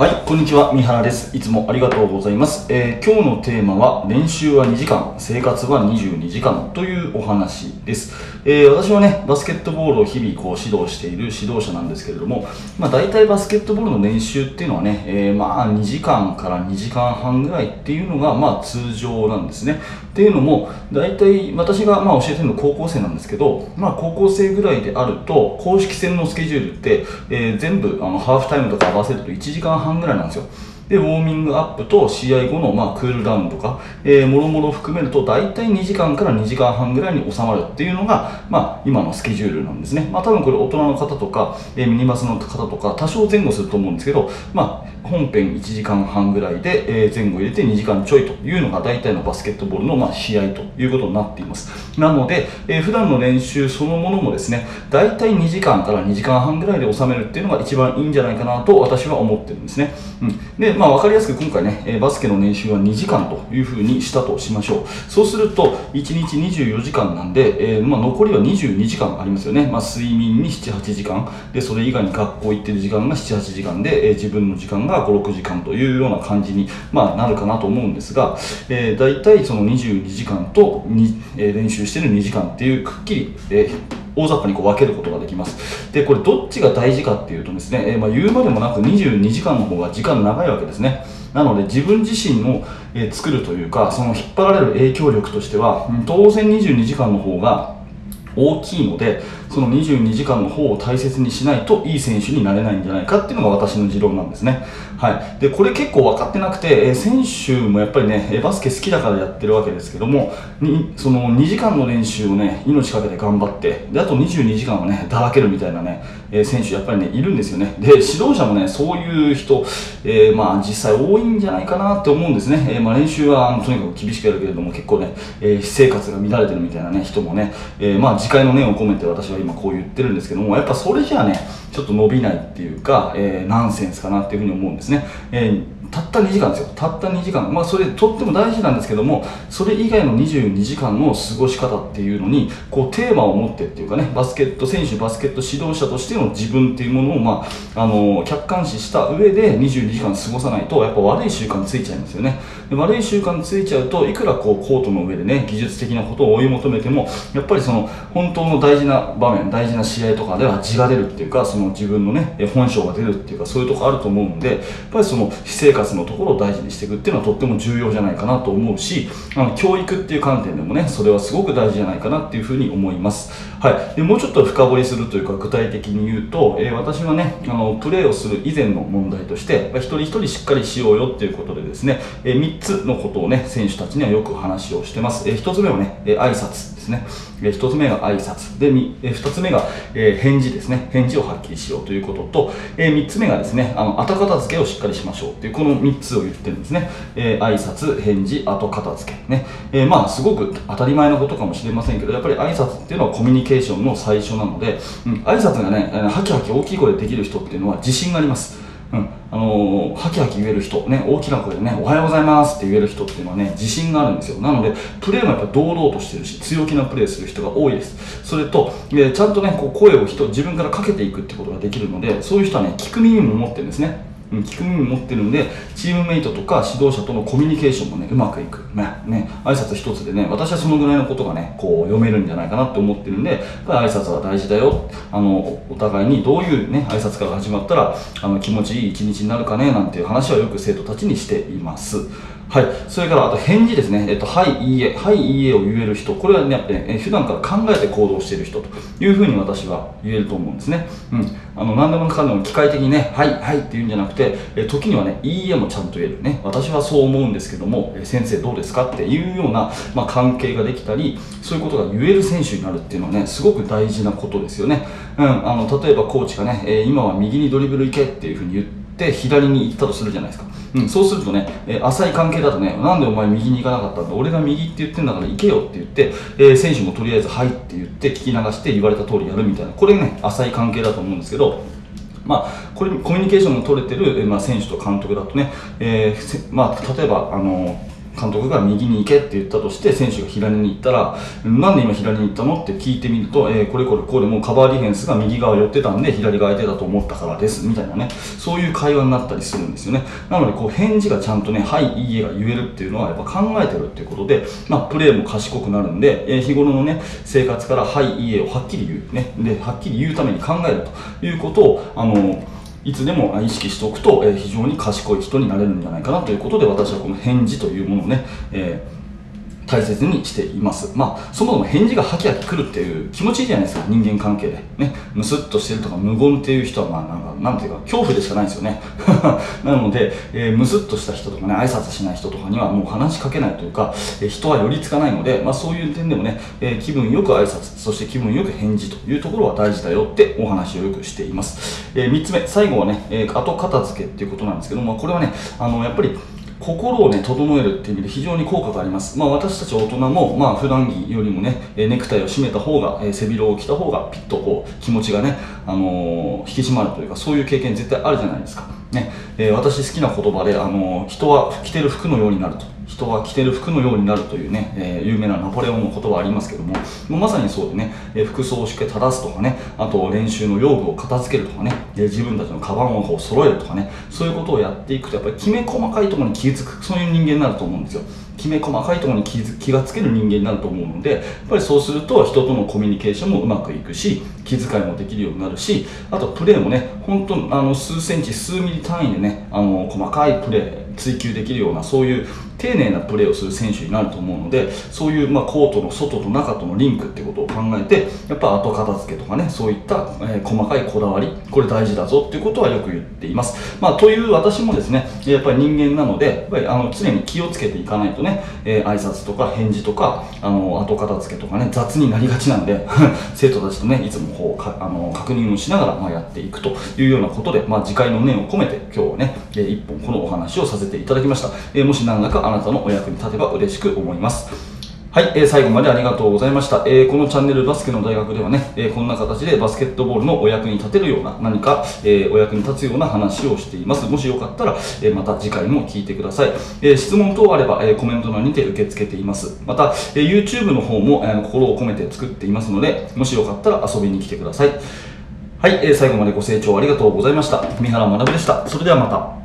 はい、こんにちは。三原です。いつもありがとうございます。えー、今日のテーマは、練習は2時間、生活は22時間というお話です。えー、私はね、バスケットボールを日々こう指導している指導者なんですけれども、まあ、大体バスケットボールの練習っていうのはね、えー、まあ2時間から2時間半ぐらいっていうのがまあ通常なんですね。っていうのも、大体私がまあ教えてるの高校生なんですけど、まあ高校生ぐらいであると、公式戦のスケジュールって、え全部あのハーフタイムとか合わせると1時間半ぐらいなんですよ。で、ウォーミングアップと試合後の、まあ、クールダウンとか、えー、もろもろ含めると、大体2時間から2時間半ぐらいに収まるっていうのが、まあ、今のスケジュールなんですね。まあ、多分これ大人の方とか、えー、ミニバスの方とか、多少前後すると思うんですけど、まあ、本編1時間半ぐらいで、え、前後入れて2時間ちょいというのが大体のバスケットボールの、ま、試合ということになっています。なので、え、普段の練習そのものもですね、大体2時間から2時間半ぐらいで収めるっていうのが一番いいんじゃないかなと私は思ってるんですね。うん、で、まあ、分かりやすく今回ね、えバスケの練習は2時間というふうにしたとしましょう。そうすると、1日24時間なんで、え、まあ、残りは22時間ありますよね。まあ、睡眠に7、8時間、で、それ以外に学校行ってる時間が7、8時間で、え、自分の時間がが5、6時間というような感じに、まあ、なるかなと思うんですが、えー、大体その22時間とに、えー、練習してる2時間っていうくっきり、えー大雑把にこう分けることができます。で、これどっちが大事かっていうとですね、えー、まあ言うまでもなく22時間の方が時間長いわけですね。なので自分自身を、え、作るというか、その引っ張られる影響力としては、当然22時間の方が大きいので、その22時間の方を大切にしないといい選手になれないんじゃないかっていうのが私の持論なんですね。はい。で、これ結構分かってなくて、え選手もやっぱりね、バスケ好きだからやってるわけですけども、にその2時間の練習をね、命かけて頑張って、で、あと22時間はね、だらけるみたいなね、え選手やっぱりね、いるんですよね。で、指導者もね、そういう人、えー、まあ実際多いんじゃないかなって思うんですね。えー、まあ練習はとにかく厳しくやるけれども、結構ね、えー、私生活が乱れてるみたいなね、人もね、えまあ自戒の念を込めて私は今こう言ってるんですけどもやっぱそれじゃあねちょっと伸びないっていうか、えー、ナンセンスかなっていうふうに思うんですね、えーたった2時間ですよ。たった2時間。まあそれとっても大事なんですけどもそれ以外の22時間の過ごし方っていうのにこうテーマを持ってっていうかねバスケット選手バスケット指導者としての自分っていうものを、まあ、あの客観視した上で22時間過ごさないとやっぱ悪い習慣ついちゃいますよね。で悪い習慣ついちゃうといくらこうコートの上でね技術的なことを追い求めてもやっぱりその本当の大事な場面大事な試合とかでは字が出るっていうかその自分のね本性が出るっていうかそういうとこあると思うんでやっぱりその私生活のところを大事にしていくっていうのはとっても重要じゃないかなと思うしあの教育っていう観点でもねそれはすごく大事じゃないかなっていうふうに思います。はい。でもうちょっと深掘りするというか具体的に言うと、えー、私はねあのプレーをする以前の問題として、一人一人しっかりしようよっていうことでですね、えー、3つのことをね選手たちにはよく話をしてます、えー、1つ目はね、えー、挨拶ですね、えー、1つ目が挨拶。で、えー、2つ目が、えー、返事ですね。返事をはっきりしようということと、えー、3つ目がですねあの後片付けをしっかりしましょうっていうこのの3つを言ってるんですね、えー、挨拶返事後片付けね、えー、まあすごく当たり前のことかもしれませんけどやっぱり挨拶っていうのはコミュニケーションの最初なので、うん、挨拶がねハキハキ大きい声でできる人っていうのは自信がありますうん、あのー、ハキハキ言える人、ね、大きな声でね、おはようございますって言える人っていうのはね、自信があるんですよ。なので、プレーもやっぱ堂々としてるし、強気なプレーする人が多いです。それと、え、ちゃんとね、こう声を人、自分からかけていくってことができるので、そういう人はね、聞く耳も持ってるんですね。聞く耳持ってるんでチームメイトとか指導者とのコミュニケーションもねうまくいく。ねね挨拶一つでね私はそのぐらいのことがねこう読めるんじゃないかなって思ってるんでやっぱり挨拶は大事だよ。あのお互いにどういうね挨拶から始まったらあの気持ちいい一日になるかねなんていう話はよく生徒たちにしています。はい、それからあと返事ですね、えっと、はい、いいえ、はい、いいえを言える人、これはね、やっぱり、ね、普段から考えて行動している人というふうに私は言えると思うんですね。うん、あの何でもかんでも機械的にね、はい、はいって言うんじゃなくて、え時にはね、いいえもちゃんと言えるね、私はそう思うんですけども、え先生どうですかっていうような、まあ、関係ができたり、そういうことが言える選手になるっていうのはね、すごく大事なことですよね。うん、あの例えばコーチがね、え今は右にドリブル行けっていうふうに言って、って左に行ったとするじゃないですか、うん、そうするとね、えー、浅い関係だとねなんでお前右に行かなかったんだ？俺が右って言ってんだから行けよって言って、えー、選手もとりあえず「はい」って言って聞き流して言われた通りやるみたいな。これね浅い関係だと思うんですけどまあ、これコミュニケーションの取れてる、まあ、選手と監督だとね、えーまあ、例えばあの監督が右に行けって言ったとして選手が左に行ったらなんで今左に行ったのって聞いてみると、えー、これこれこうでもうカバーディフェンスが右側寄ってたんで左が空いてたと思ったからですみたいなね。そういう会話になったりするんですよね。なのでこう返事がちゃんとねはいいいえが言えるっていうのはやっぱ考えてるっていうことで、まあ、プレーも賢くなるんで、えー、日頃のね生活からはいいいえをはっきり言うね。ではっきり言うために考えるということをあのいつでも意識しておくと、非常に賢い人になれるんじゃないかなということで私はこの返事というものをね、えー大切にしています。まあ、そもそも返事がハキハキ来るっていう気持ちいいじゃないですか、人間関係で。ね、ムスッとしてるとか無言っていう人は、まあ、なんか、なんていうか、恐怖でしかないですよね。なので、えー、ムスッとした人とかね、挨拶しない人とかにはもう話しかけないというか、えー、人は寄りつかないので、まあ、そういう点でもね、えー、気分よく挨拶、そして気分よく返事というところは大事だよってお話をよくしています。え3つ目、最後はね、え後片付けっていうことなんですけども、これはね、あの、やっぱり、心をね、整えるっていう意味で非常に効果があります。まあ私たち大人も、まあ普段着よりもね、ネクタイを締めた方が、え背広を着た方がピッとこう気持ちがね、あのー、引き締まるというか、そういう経験絶対あるじゃないですか。ね、えー、私好きな言葉で、あの、人は着てる服のようになると。人は着てる服のようになるというね、えー、有名なナポレオンの言葉ありますけども、もまさにそうでね、えー、服装をして正すとかね、あと練習の用具を片付けるとかね、え、自分たちのカバンをこう揃えるとかね、そういうことをやっていくと、やっぱりきめ細かいところに気づく、そういう人間になると思うんですよ。きめ細かいところに気気がつける人間になると思うのでやっぱりそうすると人とのコミュニケーションもうまくいくし気遣いもできるようになるしあとプレーもね本当あの数センチ数ミリ単位でねあの細かいプレー追求できるようなそういう丁寧なプレーをする選手になると思うのでそういう、ま、コートの外と中とのリンクってことを考えてやっぱ後片付けとかねそういった、え、細かいこだわりこれ大事だぞっていうことはよく言っています、まあ、という私もですねやっぱり人間なのでやっぱりあの常に気をつけていかないとね、えー、挨拶とか返事とかあの後片付けとかね雑になりがちなんで 生徒たちとねいつもこうかあの確認をしながら、ま、やっていくというようなことで、まあ、次回の念を込めて今日はね、えー、一本このお話をさせていただきました、えー、もし何らかあなたのお役に立てば嬉しく思います。はい、えー、最後までありがとうございました。えー、このチャンネルバスケの大学ではね、えー、こんな形でバスケットボールのお役に立てるような何か、えー、お役に立つような話をしています。もしよかったら、えー、また次回も聞いてください。えー、質問等あれば、えー、コメント欄にて受け付けています。また、えー、YouTube の方も、えー、心を込めて作っていますので、もしよかったら遊びに来てください。はい、えー、最後までご清聴ありがとうございました。三原学でした。それではまた。